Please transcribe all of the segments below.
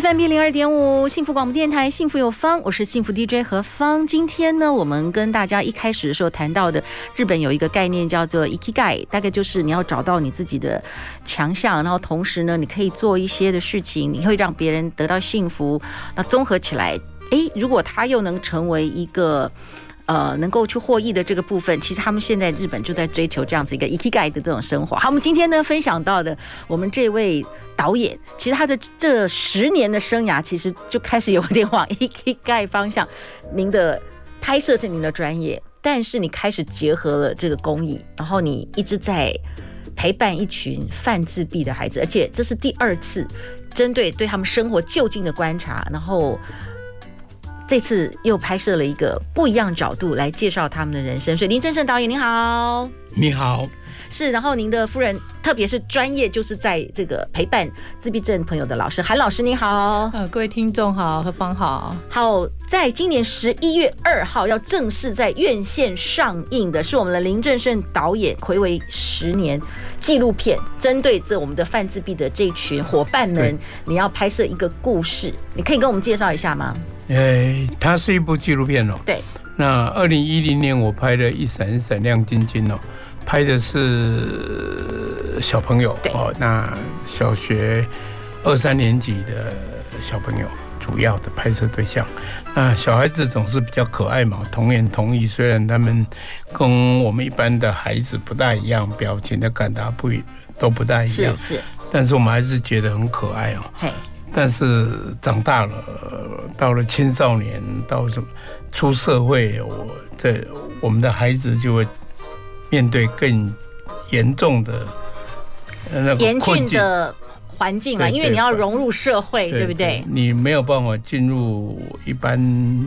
FM 一零二点五，幸福广播电台，幸福有方，我是幸福 DJ 何方。今天呢，我们跟大家一开始的时候谈到的，日本有一个概念叫做 Ikigai，大概就是你要找到你自己的强项，然后同时呢，你可以做一些的事情，你会让别人得到幸福。那综合起来，诶，如果他又能成为一个。呃，能够去获益的这个部分，其实他们现在日本就在追求这样子一个 e k i g a 的这种生活。好，我们今天呢分享到的，我们这位导演，其实他的这十年的生涯，其实就开始有点往 e k i g a 方向。您的拍摄是您的专业，但是你开始结合了这个公益，然后你一直在陪伴一群泛自闭的孩子，而且这是第二次针对对他们生活就近的观察，然后。这次又拍摄了一个不一样角度来介绍他们的人生，所以林正盛导演您好，你好，是，然后您的夫人特别是专业就是在这个陪伴自闭症朋友的老师韩老师你好，呃，各位听众好，何芳好，好，在今年十一月二号要正式在院线上映的是我们的林正盛导演魁违十年纪录片，针对这我们的泛自闭的这群伙伴们，你要拍摄一个故事，你可以跟我们介绍一下吗？诶，它是一部纪录片哦。对。那二零一零年我拍的《一闪一闪亮晶晶》哦，拍的是小朋友哦。那小学二三年级的小朋友主要的拍摄对象。那小孩子总是比较可爱嘛，童言童语。虽然他们跟我们一般的孩子不大一样，表情的感达不都不大一样。是是。但是我们还是觉得很可爱哦。嘿。但是长大了，到了青少年，到什么出社会，我这我们的孩子就会面对更严重的那个严峻的环境啊，因为你要融入社会，对不对？你没有办法进入一般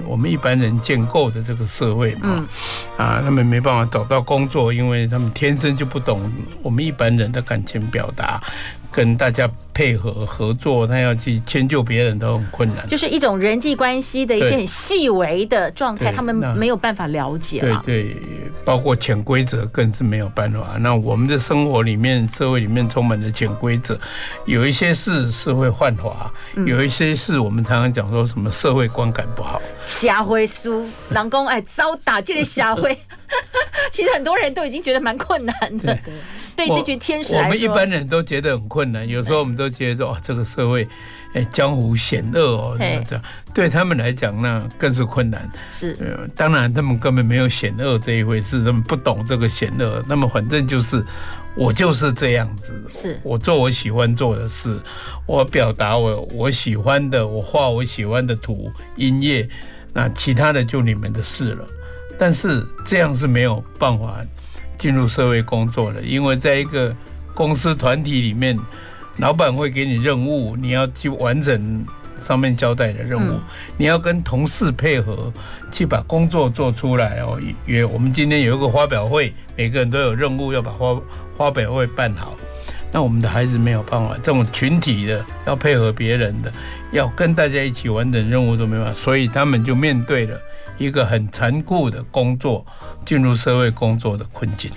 我们一般人建构的这个社会嘛，啊，他们没办法找到工作，因为他们天生就不懂我们一般人的感情表达。跟大家配合合作，他要去迁就别人都很困难，就是一种人际关系的一些很细微的状态，他们没有办法了解。对对，包括潜规则更是没有办法。那我们的生活里面、社会里面充满了潜规则，有一些事是会犯法，有一些事我们常常讲说什么社会观感不好。瞎会书，人工哎遭打这个瞎会，其实很多人都已经觉得蛮困难的。对这群天使来说，我们一般人都觉得很困难。有时候我们都觉得说，哦，这个社会，哎，江湖险恶哦，这样这样。对他们来讲，呢更是困难。是，当然他们根本没有险恶这一回事，他们不懂这个险恶。那么反正就是，我就是这样子。是，我做我喜欢做的事，我表达我我喜欢的，我画我喜欢的图音乐，那其他的就你们的事了。但是这样是没有办法。进入社会工作的，因为在一个公司团体里面，老板会给你任务，你要去完成上面交代的任务，你要跟同事配合去把工作做出来哦。约我们今天有一个发表会，每个人都有任务要把发发表会办好。那我们的孩子没有办法，这种群体的要配合别人的，要跟大家一起完成任务都没办法，所以他们就面对了。一个很残酷的工作，进入社会工作的困境。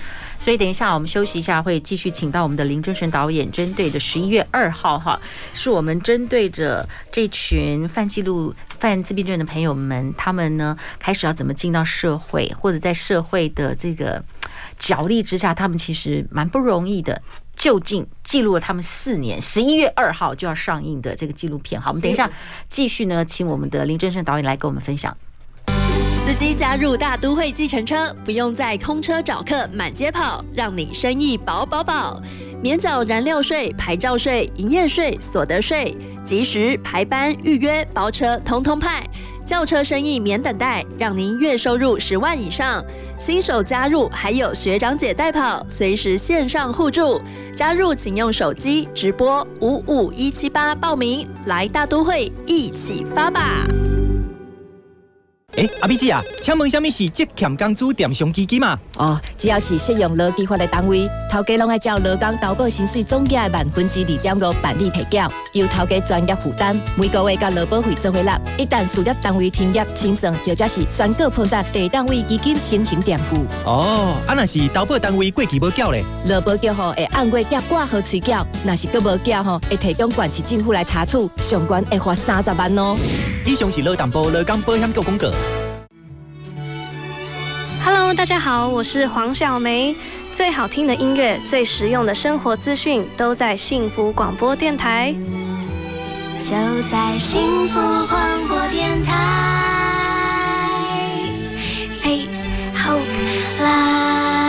所以等一下我们休息一下，会继续请到我们的林正盛导演，针对着十一月二号哈，是我们针对着这群犯记录、犯自闭症的朋友们，他们呢开始要怎么进到社会，或者在社会的这个角力之下，他们其实蛮不容易的。就近记录了他们四年，十一月二号就要上映的这个纪录片。好，我们等一下继续呢，请我们的林正盛导演来跟我们分享。司机加入大都会计程车，不用再空车找客满街跑，让你生意饱饱饱。免缴燃料税、牌照税、营业税、所得税，及时排班预约包车，通通派。轿车生意免等待，让您月收入十万以上。新手加入还有学长姐带跑，随时线上互助。加入请用手机直播五五一七八报名，来大都会一起发吧！哎，阿美姐啊，请问什么是职欠工资垫上基金嘛？哦，只要是适用劳基法的单位，头家拢爱照劳工投保薪水总额万分之二点五办理提缴，由头家专业负担，每个月交劳保费做回纳。一旦事业单位停业清算，或者是宣告破产，地单位基金申请垫付。哦，啊那是投保单位过期无缴咧，劳保局吼会按月缴挂号催缴，若是阁无缴吼，会提供县市政府来查处，上关会罚三十万哦。以上是劳淡部劳工保险局公告。Hello，大家好，我是黄小梅。最好听的音乐，最实用的生活资讯，都在幸福广播电台。就在幸福广播电台，Face Hope Love。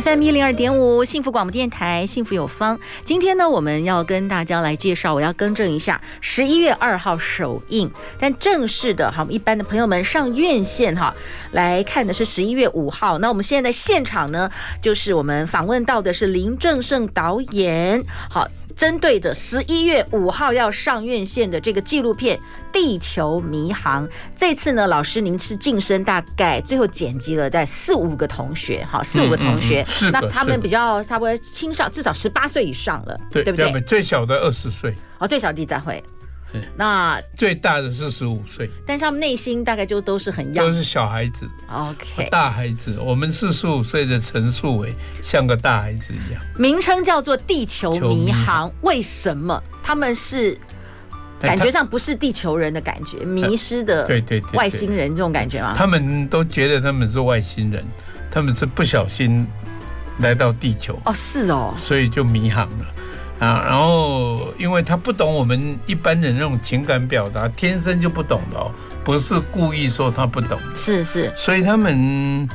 FM 一零二点五，幸福广播电台，幸福有方。今天呢，我们要跟大家来介绍，我要更正一下，十一月二号首映，但正式的哈，一般的朋友们上院线哈来看的是十一月五号。那我们现在在现场呢，就是我们访问到的是林正盛导演，好。针对着十一月五号要上院线的这个纪录片《地球迷航》，这次呢，老师您是晋升，大概最后剪辑了在四五个同学，哈，四五个同学，那他们比较差不多青少，至少十八岁以上了，对，对不对？最小的二十岁，哦，最小的再会。那最大的是十五岁，但是他们内心大概就都是很样，都是小孩子。OK，大孩子，我们四十五岁的陈树伟像个大孩子一样。名称叫做《地球迷航》，为什么？他们是感觉上不是地球人的感觉，迷失的对对。外星人这种感觉吗？他们都觉得他们是外星人，他们是不小心来到地球。哦，是哦，所以就迷航了。啊，然后因为他不懂我们一般人那种情感表达，天生就不懂的哦，不是故意说他不懂，是是，所以他们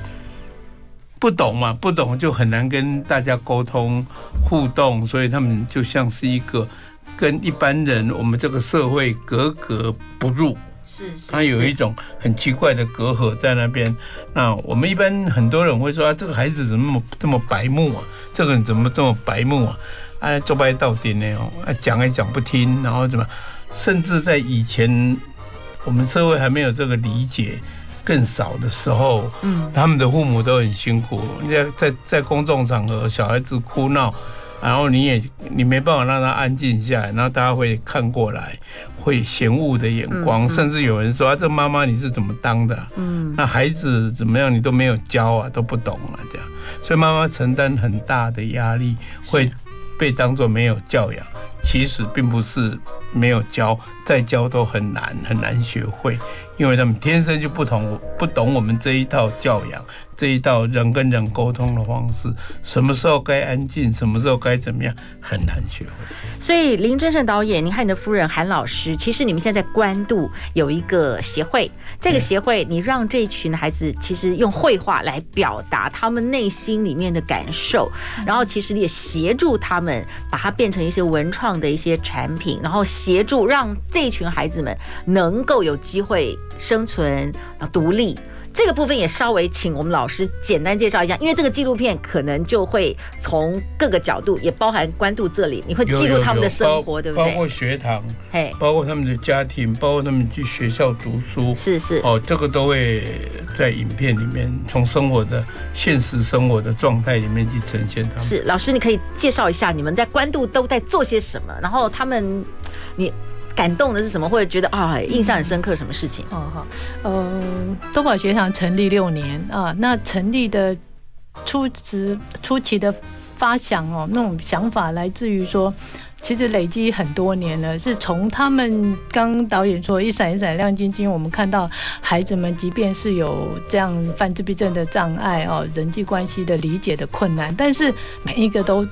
不懂嘛，不懂就很难跟大家沟通互动，所以他们就像是一个跟一般人我们这个社会格格不入，是是，他有一种很奇怪的隔阂在那边。那我们一般很多人会说啊，这个孩子怎么这么白目啊？这个人怎么这么白目啊？哎，做不到底呢？哦，讲也讲不听，然后怎么？甚至在以前，我们社会还没有这个理解更少的时候，嗯，他们的父母都很辛苦。在在在公众场合，小孩子哭闹，然后你也你没办法让他安静下来，然后大家会看过来，会嫌恶的眼光，甚至有人说啊，这妈妈你是怎么当的？嗯，那孩子怎么样？你都没有教啊，都不懂啊，这样，所以妈妈承担很大的压力，会。被当做没有教养，其实并不是没有教，再教都很难很难学会，因为他们天生就不同，不懂我们这一套教养。这一道人跟人沟通的方式，什么时候该安静，什么时候该怎么样，很难学会。所以林正盛导演，您和你的夫人韩老师，其实你们现在在关渡有一个协会，这个协会你让这群孩子其实用绘画来表达他们内心里面的感受，然后其实你也协助他们把它变成一些文创的一些产品，然后协助让这群孩子们能够有机会生存，然后独立。这个部分也稍微请我们老师简单介绍一下，因为这个纪录片可能就会从各个角度，也包含关渡这里，你会记录他们的生活，对不对？包括学堂，嘿，包括他们的家庭，包括他们去学校读书，是是，哦，这个都会在影片里面，从生活的现实生活的状态里面去呈现他们。是，老师，你可以介绍一下你们在关渡都在做些什么，然后他们，你。感动的是什么？或者觉得啊，印象很深刻什么事情？哦好，呃，多宝学堂成立六年啊，那成立的初时初期的发想哦，那种想法来自于说，其实累积很多年了，是从他们刚导演说一闪一闪亮晶晶，我们看到孩子们即便是有这样犯自闭症的障碍哦，人际关系的理解的困难，但是每一个都。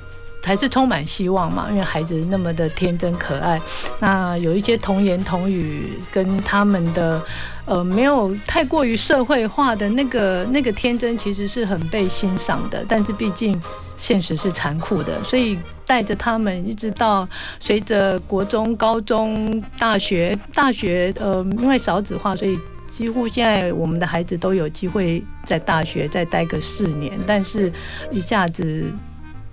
还是充满希望嘛，因为孩子那么的天真可爱。那有一些童言童语跟他们的呃没有太过于社会化的那个那个天真，其实是很被欣赏的。但是毕竟现实是残酷的，所以带着他们一直到随着国中、高中、大学、大学，呃，因为少子化，所以几乎现在我们的孩子都有机会在大学再待个四年，但是一下子。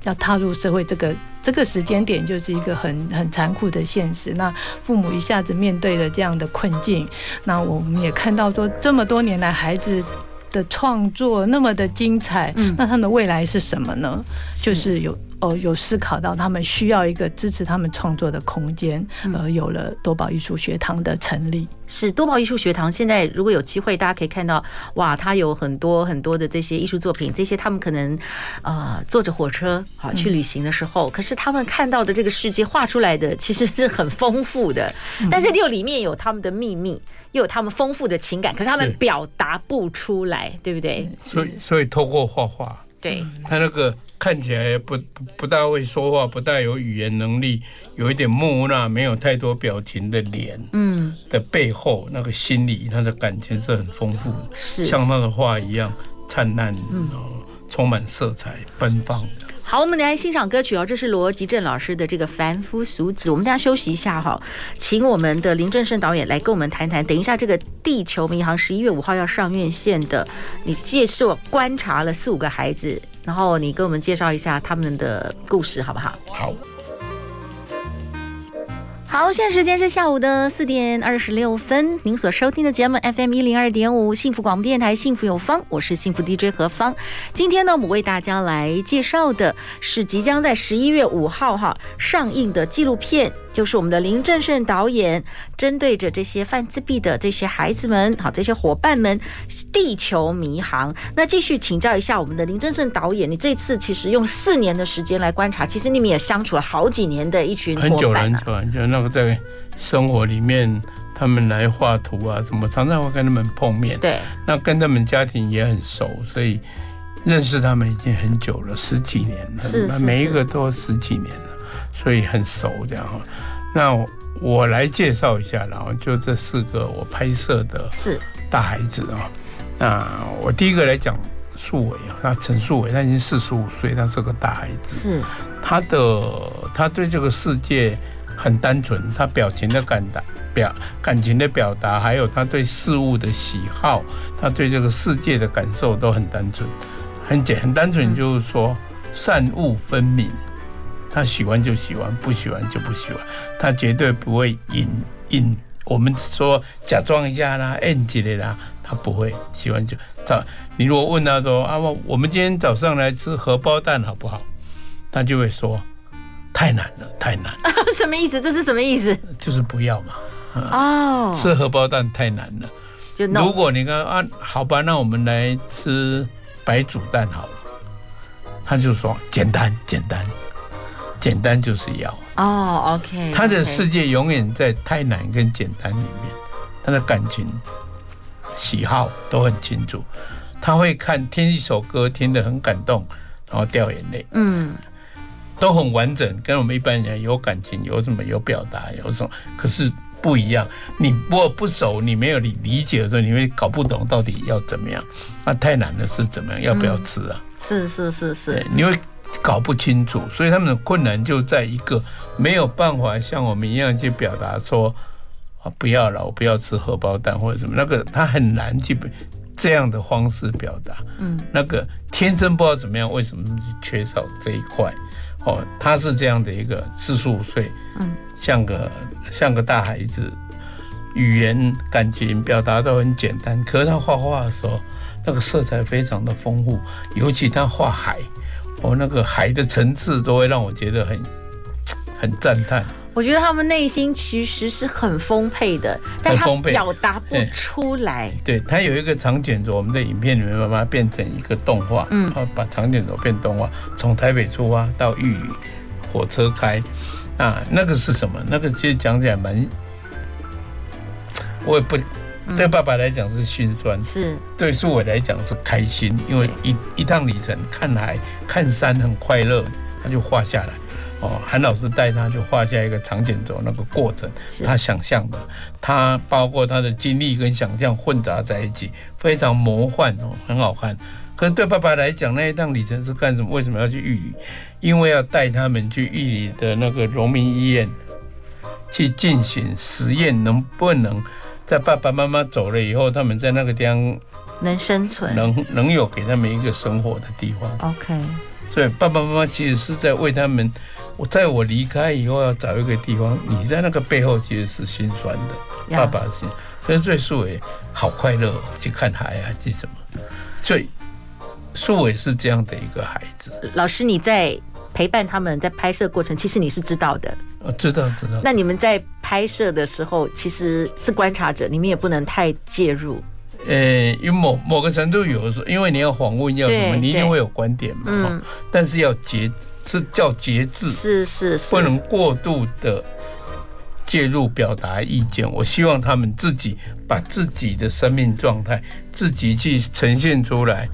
要踏入社会，这个这个时间点就是一个很很残酷的现实。那父母一下子面对了这样的困境，那我们也看到说，这么多年来孩子的创作那么的精彩，那他们的未来是什么呢？就是有。哦，有思考到他们需要一个支持他们创作的空间，而有了多宝艺术学堂的成立。是多宝艺术学堂，现在如果有机会，大家可以看到，哇，它有很多很多的这些艺术作品，这些他们可能呃坐着火车啊去旅行的时候，可是他们看到的这个世界画出来的其实是很丰富的，但是又里面有他们的秘密，又有他们丰富的情感，可是他们表达不出来，对不对？所以，所以透过画画，对他那个。看起来不不大会说话，不大有语言能力，有一点木讷，没有太多表情的脸，嗯，的背后那个心理他的感情是很丰富的，是像他的画一样灿烂，嗯，充满色彩，奔放的。好，我们来欣赏歌曲哦。这是罗吉正老师的这个《凡夫俗子》。我们大家休息一下哈，请我们的林正盛导演来跟我们谈谈。等一下，这个《地球迷航》十一月五号要上院线的，你介绍观察了四五个孩子，然后你跟我们介绍一下他们的故事，好不好？好。好，现在时间是下午的四点二十六分。您所收听的节目 FM 一零二点五，幸福广播电台，幸福有方，我是幸福 DJ 何芳。今天呢，我们为大家来介绍的是即将在十一月五号哈上映的纪录片。就是我们的林正盛导演针对着这些犯自闭的这些孩子们，好，这些伙伴们，地球迷航。那继续请教一下我们的林正盛导演，你这次其实用四年的时间来观察，其实你们也相处了好几年的一群伙伴，啊，很久很久很久，那个在生活里面，他们来画图啊什么，常常会跟他们碰面。对，那跟他们家庭也很熟，所以认识他们已经很久了，十几年了，是，是，是每一个都十几年了。所以很熟这样哈，那我来介绍一下，然后就这四个我拍摄的是大孩子啊。那我第一个来讲树伟啊，那陈树伟他已经四十五岁，他是个大孩子。是他的他对这个世界很单纯，他表情的感达表感情的表达，还有他对事物的喜好，他对这个世界的感受都很单纯，很简很单纯，就是说善恶分明。他喜欢就喜欢，不喜欢就不喜欢。他绝对不会隐隐，我们说假装一下啦，演技的啦，他不会喜欢就早。你如果问他说啊，我我们今天早上来吃荷包蛋好不好？他就会说太难了，太难了。什么意思？这是什么意思？就是不要嘛。哦，吃荷包蛋太难了。就如果你看啊，好吧，那我们来吃白煮蛋好了。他就说简单，简单。简单就是要哦、oh，OK。他的世界永远在太难跟简单里面，他的感情、喜好都很清楚。他会看听一首歌，听得很感动，然后掉眼泪，嗯，都很完整，跟我们一般人有感情，有什么有表达，有什么，可是不一样。你如果不熟，你没有理理解的时候，你会搞不懂到底要怎么样。那太难的是怎么样？要不要吃啊？是是是是，你会。搞不清楚，所以他们的困难就在一个没有办法像我们一样去表达说啊，不要了，我不要吃荷包蛋或者什么，那个他很难去这样的方式表达。嗯，那个天生不知道怎么样，为什么缺少这一块？哦，他是这样的一个四十五岁，嗯，像个像个大孩子，语言感情表达都很简单，可是他画画的时候，那个色彩非常的丰富，尤其他画海。哦，那个海的层次都会让我觉得很很赞叹。我觉得他们内心其实是很丰沛的，但他表达不出来。对，他有一个长卷轴，我们的影片里面把它变成一个动画，嗯，把长卷轴变动画，从台北出发到玉里，火车开，啊，那个是什么？那个其实讲起来蛮，我也不。对爸爸来讲是心酸，是对树伟来讲是开心，因为一一趟旅程看海看山很快乐，他就画下来。哦，韩老师带他就画下一个长卷轴那个过程，他想象的，他包括他的经历跟想象混杂在一起，非常魔幻哦，很好看。可是对爸爸来讲，那一趟旅程是干什么？为什么要去玉里？因为要带他们去玉里的那个农民医院去进行实验，能不能在爸爸妈妈走了以后，他们在那个地方能生存，能能有给他们一个生活的地方。OK，所以爸爸妈妈其实是在为他们。我在我离开以后要找一个地方，你在那个背后其实是心酸的，爸爸是，可是对树伟好快乐，去看海啊，去什么，所以树伟是这样的一个孩子。老师，你在陪伴他们在拍摄过程，其实你是知道的，我知道知道。那你们在拍摄的时候，其实是观察者，你们也不能太介入。呃，因为某某个程度有的时候，因为你要访问要什么，你一定会有观点嘛，嗯，但是要节。是叫节制，是是是，不能过度的介入表达意见。我希望他们自己把自己的生命状态自己去呈现出来，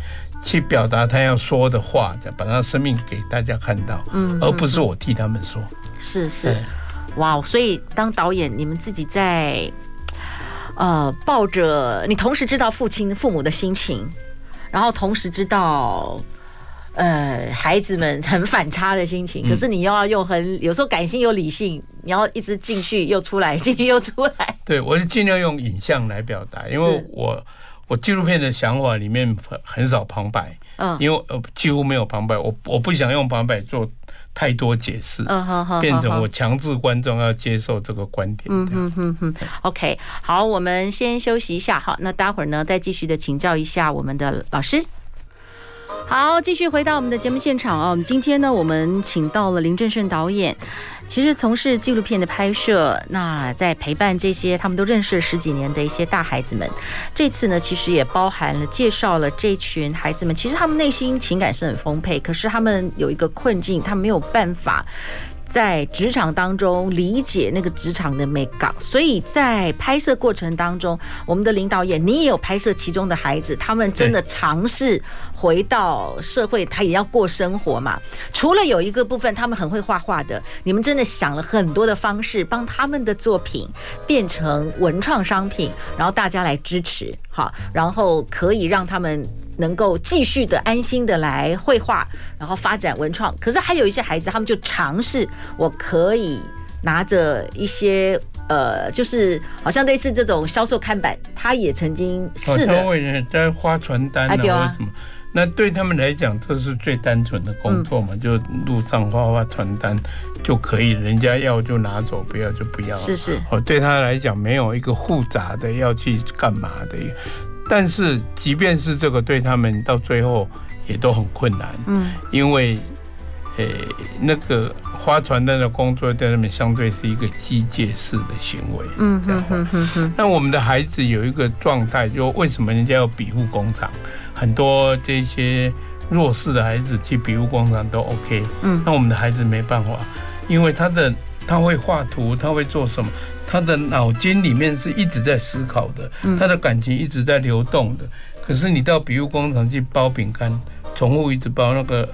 去表达他要说的话，把他生命给大家看到，嗯，而不是我替他们说。是是，哇！所以当导演，你们自己在呃抱着，你同时知道父亲父母的心情，然后同时知道。呃，孩子们很反差的心情，可是你又要用很有时候感性又理性，你要一直进去又出来，进去又出来。对，我是尽量用影像来表达，因为我我纪录片的想法里面很很少旁白，嗯，因为呃几乎没有旁白，我我不想用旁白做太多解释，嗯哼哼，变成我强制观众要接受这个观点。嗯哼哼哼，OK，好，我们先休息一下，好，那待会儿呢再继续的请教一下我们的老师。好，继续回到我们的节目现场啊！我们今天呢，我们请到了林正盛导演，其实从事纪录片的拍摄，那在陪伴这些他们都认识了十几年的一些大孩子们。这次呢，其实也包含了介绍了这群孩子们，其实他们内心情感是很丰沛，可是他们有一个困境，他没有办法。在职场当中理解那个职场的美感，所以在拍摄过程当中，我们的林导演，你也有拍摄其中的孩子，他们真的尝试回到社会，他也要过生活嘛。除了有一个部分，他们很会画画的，你们真的想了很多的方式，帮他们的作品变成文创商品，然后大家来支持，好，然后可以让他们。能够继续的安心的来绘画，然后发展文创。可是还有一些孩子，他们就尝试，我可以拿着一些呃，就是好像类似这种销售看板，他也曾经试的。哦、在发传单啊，啊什么？那对他们来讲，这是最单纯的工作嘛，嗯、就路上发发传单就可以，人家要就拿走，不要就不要。是是。哦，对他来讲，没有一个复杂的要去干嘛的。但是，即便是这个，对他们到最后也都很困难。嗯，因为，诶，那个发传单的工作在那边相对是一个机械式的行为。嗯嗯嗯嗯嗯。那我们的孩子有一个状态，就为什么人家要庇护工厂？很多这些弱势的孩子去庇护工厂都 OK。嗯。那我们的孩子没办法，因为他的他会画图，他会做什么？他的脑筋里面是一直在思考的，他的感情一直在流动的。可是你到比如工厂去包饼干，重复一直包那个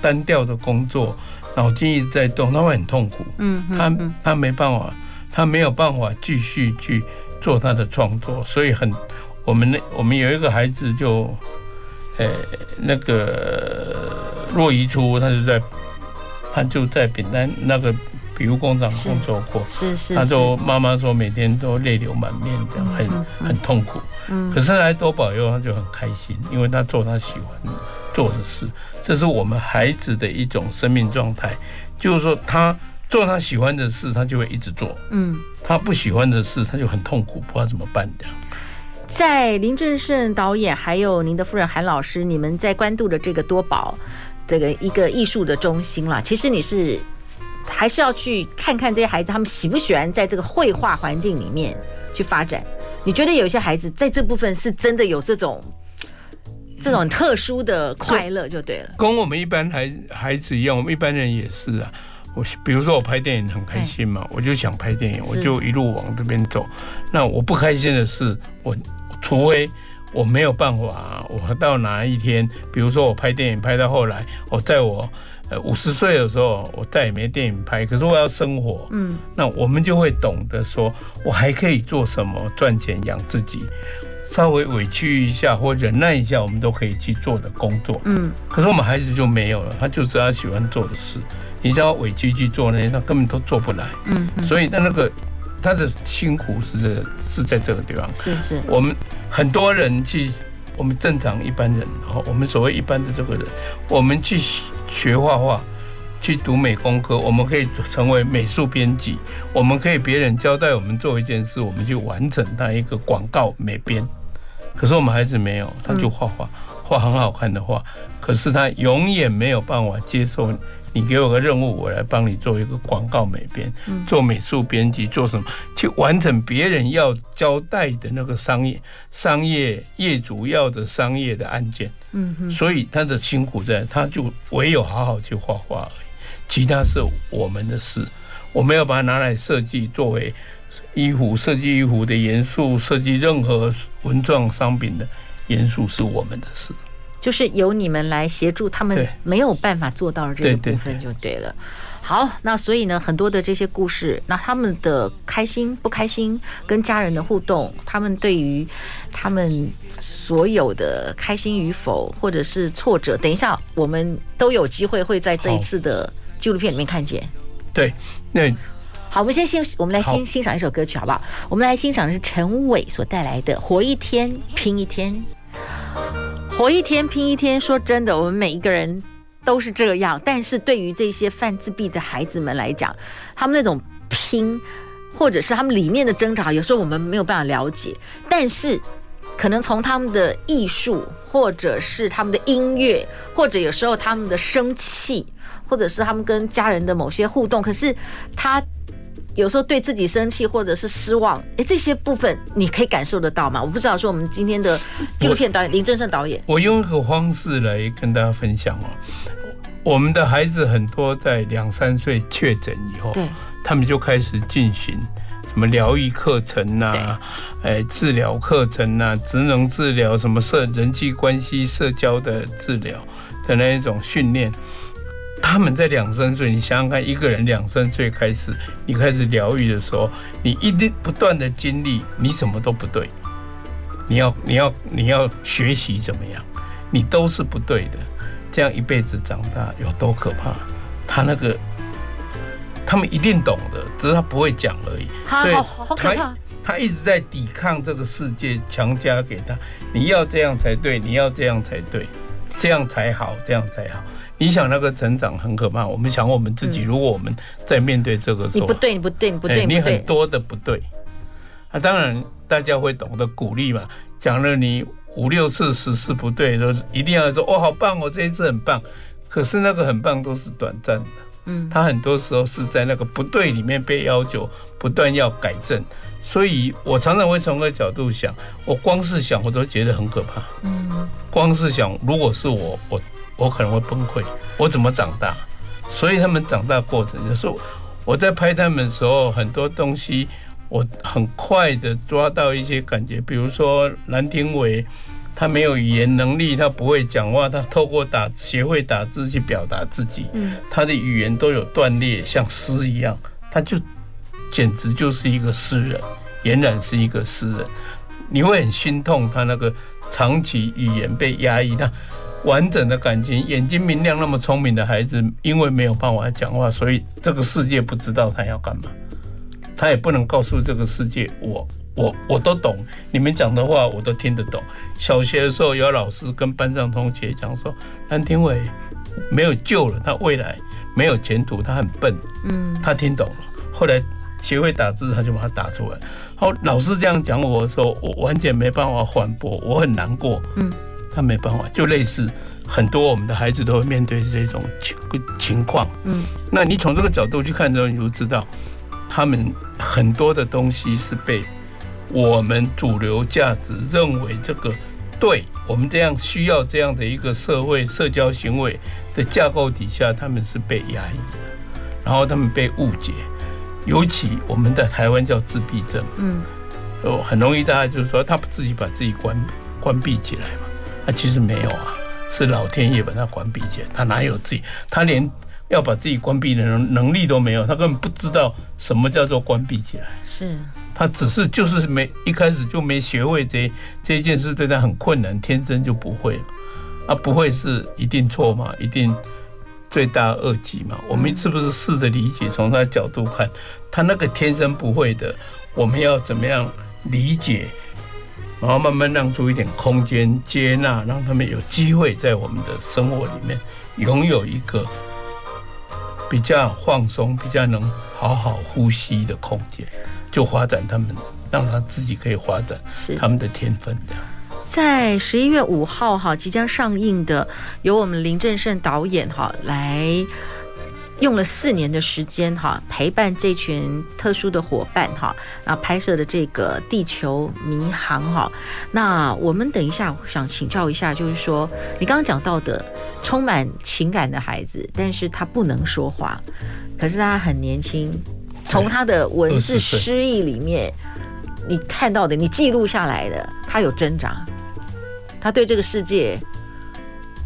单调的工作，脑筋一直在动，他会很痛苦。嗯，他他没办法，他没有办法继续去做他的创作，所以很我们那我们有一个孩子就，呃，那个骆宜初，他就在他就在饼干那个。庇护工厂工作过，是是，他说妈妈说每天都泪流满面，这样很很痛苦。嗯，可是来多宝佑他就很开心，因为他做他喜欢做的事，这是我们孩子的一种生命状态。就是说，他做他喜欢的事，他就会一直做。嗯，他不喜欢的事，他就很痛苦，不知道怎么办。这样，在林正盛导演还有您的夫人韩老师，你们在关渡的这个多宝这个一个艺术的中心啦，其实你是。还是要去看看这些孩子，他们喜不喜欢在这个绘画环境里面去发展？你觉得有一些孩子在这部分是真的有这种这种特殊的快乐，就对了。跟我们一般孩孩子一样，我们一般人也是啊。我比如说我拍电影很开心嘛，我就想拍电影，我就一路往这边走。那我不开心的是，我除非我没有办法，我到哪一天，比如说我拍电影拍到后来，我在我。呃五十岁的时候，我再也没电影拍，可是我要生活，嗯，那我们就会懂得说，我还可以做什么赚钱养自己，稍微委屈一下或忍耐一下，我们都可以去做的工作，嗯。可是我们孩子就没有了，他就是他喜欢做的事，你叫他委屈去做那些，他根本都做不来，嗯。所以他那个他的辛苦是是在这个地方，是是。我们很多人去。我们正常一般人，哦，我们所谓一般的这个人，我们去学画画，去读美工科，我们可以成为美术编辑，我们可以别人交代我们做一件事，我们去完成他一个广告美编。可是我们孩子没有，他就画画，画很好看的画，可是他永远没有办法接受。你给我个任务，我来帮你做一个广告美编，做美术编辑，做什么？去完成别人要交代的那个商业、商业业主要的商业的案件。嗯哼。所以他的辛苦在，他就唯有好好去画画而已，其他是我们的事。我们要把它拿来设计，作为衣服设计衣服的元素，设计任何文创商品的元素是我们的事。就是由你们来协助他们没有办法做到的这个部分就对了。好，那所以呢，很多的这些故事，那他们的开心不开心，跟家人的互动，他们对于他们所有的开心与否，或者是挫折，等一下我们都有机会会在这一次的纪录片里面看见。对，那好，我们先欣，我们来欣欣赏一首歌曲好不好？我们来欣赏的是陈伟所带来的《活一天拼一天》。活一天拼一天，说真的，我们每一个人都是这样。但是对于这些犯自闭的孩子们来讲，他们那种拼，或者是他们里面的挣扎，有时候我们没有办法了解。但是，可能从他们的艺术，或者是他们的音乐，或者有时候他们的生气，或者是他们跟家人的某些互动，可是他。有时候对自己生气或者是失望，哎，这些部分你可以感受得到吗？我不知道。说我们今天的纪录片导演林正盛导演，我用一个方式来跟大家分享哦。我们的孩子很多在两三岁确诊以后，对，他们就开始进行什么疗愈课程呐，哎，治疗课程呐，职能治疗，什么社人际关系、社交的治疗的那一种训练。他们在两三岁，你想想看，一个人两三岁开始，你开始疗愈的时候，你一定不断的经历，你什么都不对，你要你要你要学习怎么样，你都是不对的，这样一辈子长大有多可怕？他那个，他们一定懂的，只是他不会讲而已。所以他他一直在抵抗这个世界强加给他，你要这样才对，你要这样才对，这样才好，这样才好。你想那个成长很可怕，我们想我们自己，如果我们在面对这个时候，你不对，你不对，你不对，你很多的不对，啊，当然大家会懂得鼓励嘛，讲了你五六次、十次不对，都一定要说哦，好棒哦，这一次很棒。可是那个很棒都是短暂的，嗯，他很多时候是在那个不对里面被要求不断要改正，所以我常常会从个角度想，我光是想我都觉得很可怕，嗯，光是想如果是我，我。我可能会崩溃，我怎么长大？所以他们长大过程就是我在拍他们的时候，很多东西我很快的抓到一些感觉，比如说蓝廷伟，他没有语言能力，他不会讲话，他透过打学会打字去表达自己，他的语言都有断裂，像诗一样，他就简直就是一个诗人，俨然是一个诗人，你会很心痛，他那个长期语言被压抑，他。完整的感情，眼睛明亮，那么聪明的孩子，因为没有办法讲话，所以这个世界不知道他要干嘛，他也不能告诉这个世界，我我我都懂，你们讲的话我都听得懂。小学的时候，有老师跟班上同学讲说，蓝廷伟没有救了，他未来没有前途，他很笨，嗯，他听懂了，后来学会打字，他就把它打出来。后，老师这样讲我的时候，我完全没办法反驳，我很难过，嗯。他没办法，就类似很多我们的孩子都会面对这种情情况。嗯，那你从这个角度去看之后，你就知道他们很多的东西是被我们主流价值认为这个对我们这样需要这样的一个社会社交行为的架构底下，他们是被压抑的，然后他们被误解。尤其我们在台湾叫自闭症，嗯，哦，很容易大家就是说他自己把自己关关闭起来嘛。他其实没有啊，是老天爷把他关闭起来，他哪有自己？他连要把自己关闭的能能力都没有，他根本不知道什么叫做关闭起来。是，他只是就是没一开始就没学会这这件事，对他很困难，天生就不会。啊，不会是一定错嘛？一定罪大恶极嘛？我们是不是试着理解，从他的角度看，他那个天生不会的，我们要怎么样理解？然后慢慢让出一点空间，接纳，让他们有机会在我们的生活里面拥有一个比较放松、比较能好好呼吸的空间，就发展他们，让他自己可以发展他们的天分。在十一月五号哈即将上映的，由我们林正盛导演哈来。用了四年的时间哈，陪伴这群特殊的伙伴哈，那拍摄的这个《地球迷航》哈。那我们等一下想请教一下，就是说你刚刚讲到的充满情感的孩子，但是他不能说话，可是他很年轻，从他的文字诗意里面，你看到的，你记录下来的，他有挣扎，他对这个世界。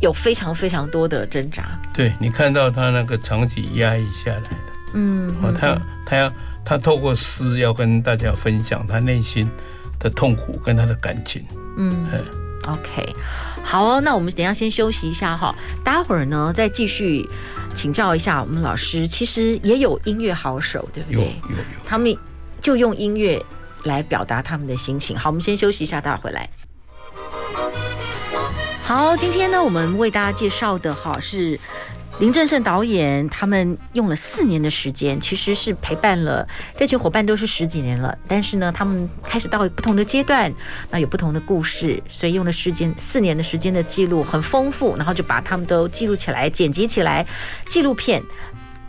有非常非常多的挣扎，对，你看到他那个长期压抑下来的，嗯，哦，他他要他透过诗要跟大家分享他内心的痛苦跟他的感情，嗯，嗯，OK，好哦，那我们等一下先休息一下哈，待会儿呢再继续请教一下我们老师，其实也有音乐好手，对不对？有有有，他们就用音乐来表达他们的心情。好，我们先休息一下，待会儿回来。好，今天呢，我们为大家介绍的哈是林正盛导演，他们用了四年的时间，其实是陪伴了这群伙伴都是十几年了，但是呢，他们开始到不同的阶段，那有不同的故事，所以用了时间四年的时间的记录很丰富，然后就把他们都记录起来，剪辑起来，纪录片。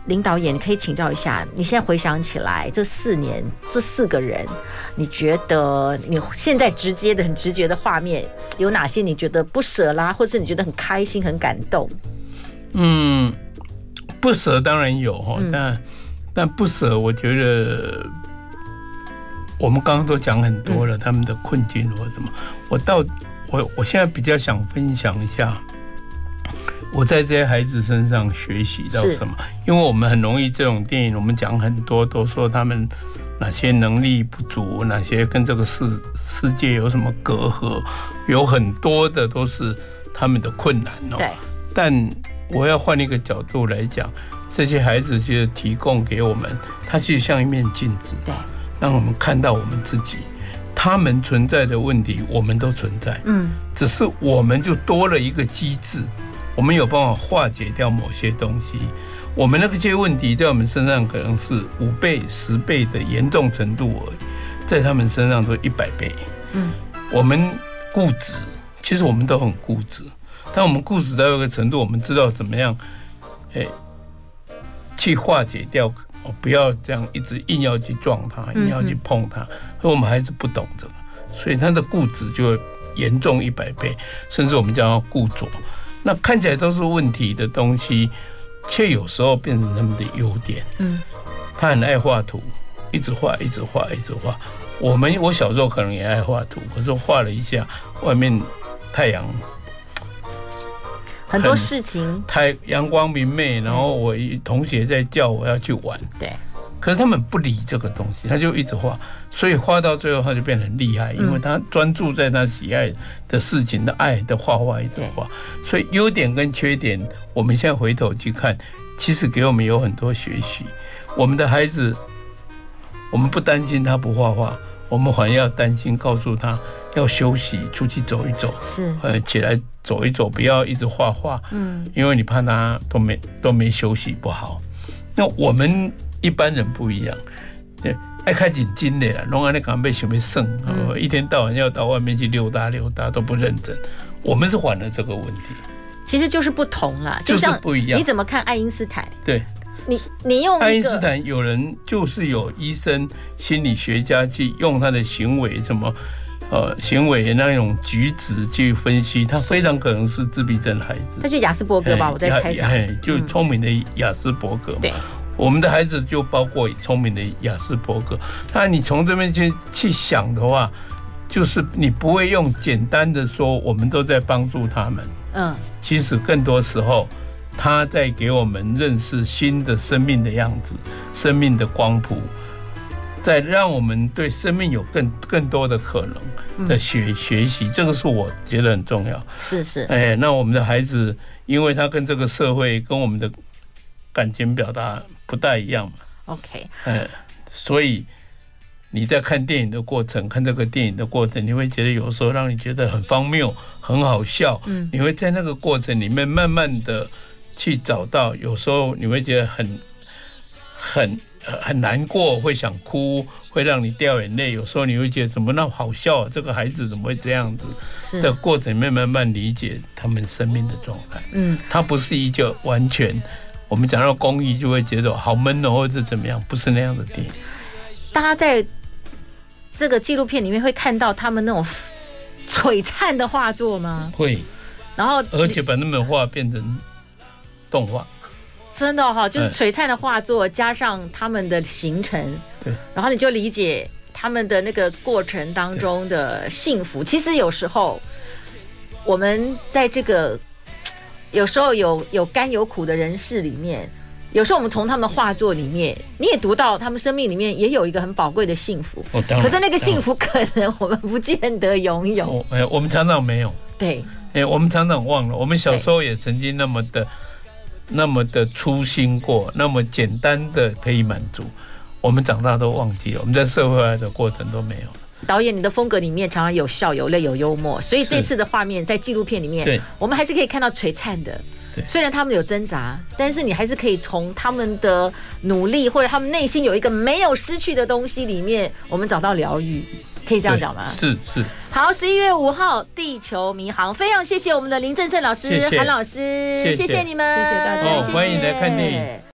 林导演，你可以请教一下，你现在回想起来这四年这四个人，你觉得你现在直接的很直觉的画面有哪些？你觉得不舍啦，或是你觉得很开心、很感动？嗯，不舍当然有哈，但、嗯、但不舍，我觉得我们刚刚都讲很多了，他们的困境或什么。我到我我现在比较想分享一下。我在这些孩子身上学习到什么？因为我们很容易这种电影，我们讲很多都说他们哪些能力不足，哪些跟这个世世界有什么隔阂，有很多的都是他们的困难哦。对。但我要换一个角度来讲，这些孩子其实提供给我们，它其实像一面镜子，对，让我们看到我们自己，他们存在的问题，我们都存在，嗯，只是我们就多了一个机制。我们有办法化解掉某些东西，我们那个些问题在我们身上可能是五倍、十倍的严重程度而已，在他们身上都一百倍。嗯，我们固执，其实我们都很固执，但我们固执到一个程度，我们知道怎么样，哎，去化解掉，不要这样一直硬要去撞它，硬要去碰它，可我们还是不懂这个，所以他的固执就会严重一百倍，甚至我们叫固着。那看起来都是问题的东西，却有时候变成他们的优点。嗯，他很爱画图，一直画，一直画，一直画。我们我小时候可能也爱画图，可是画了一下，外面太阳很多事情，太阳光明媚，然后我同学在叫我要去玩。对。可是他们不理这个东西，他就一直画，所以画到最后他就变得很厉害，因为他专注在他喜爱的事情的爱的画画一直画。所以优点跟缺点，我们现在回头去看，其实给我们有很多学习。我们的孩子，我们不担心他不画画，我们反而要担心，告诉他要休息，出去走一走，是呃起来走一走，不要一直画画，嗯，因为你怕他都没都没休息不好。那我们。一般人不一样，对，爱开紧筋的啦，弄完那刚被小妹剩，一天到晚要到外面去溜达溜达，都不认真。我们是缓了这个问题，其实就是不同啦，就是不一样。你怎么看爱因斯坦？对，你你用爱因斯坦，有人就是有医生、心理学家去用他的行为，什么呃行为那种举止去分析，他非常可能是自闭症孩子。他就亚斯伯格吧？我在猜想，就聪明的亚斯伯格嘛。对。我们的孩子就包括聪明的雅斯伯格，那你从这边去去想的话，就是你不会用简单的说，我们都在帮助他们。嗯，其实更多时候，他在给我们认识新的生命的样子，生命的光谱，在让我们对生命有更更多的可能的学学习。这个是我觉得很重要。是是。哎，那我们的孩子，因为他跟这个社会跟我们的感情表达不大一样嘛。OK。嗯，所以。你在看电影的过程，看这个电影的过程，你会觉得有时候让你觉得很荒谬、很好笑。嗯，你会在那个过程里面慢慢的去找到，有时候你会觉得很、很、很难过，会想哭，会让你掉眼泪。有时候你会觉得怎么那么好笑啊？这个孩子怎么会这样子？的过程里面慢慢理解他们生命的状态。嗯，他不是一个完全我们讲到公益就会觉得好闷哦，或者怎么样，不是那样的电影。大家在这个纪录片里面会看到他们那种璀璨的画作吗？会，然后而且把那本画变成动画，真的哈，就是璀璨的画作加上他们的行程，对，然后你就理解他们的那个过程当中的幸福。其实有时候我们在这个有时候有有甘有苦的人世里面。有时候我们从他们的画作里面，你也读到他们生命里面也有一个很宝贵的幸福。可是那个幸福可能我们不见得拥有。哎，我们常常没有。对。哎，我们常常忘了，我们小时候也曾经那么的、那么的粗心过，那么简单的可以满足，我们长大都忘记了。我们在社会化的过程都没有。导演，你的风格里面常常有笑、有泪、有幽默，所以这次的画面在纪录片里面，我们还是可以看到璀璨的。虽然他们有挣扎，但是你还是可以从他们的努力或者他们内心有一个没有失去的东西里面，我们找到疗愈，可以这样讲吗？是是。好，十一月五号，地球迷航，非常谢谢我们的林正盛老师、韩老师，谢谢你们，谢谢大家，欢迎来看电影。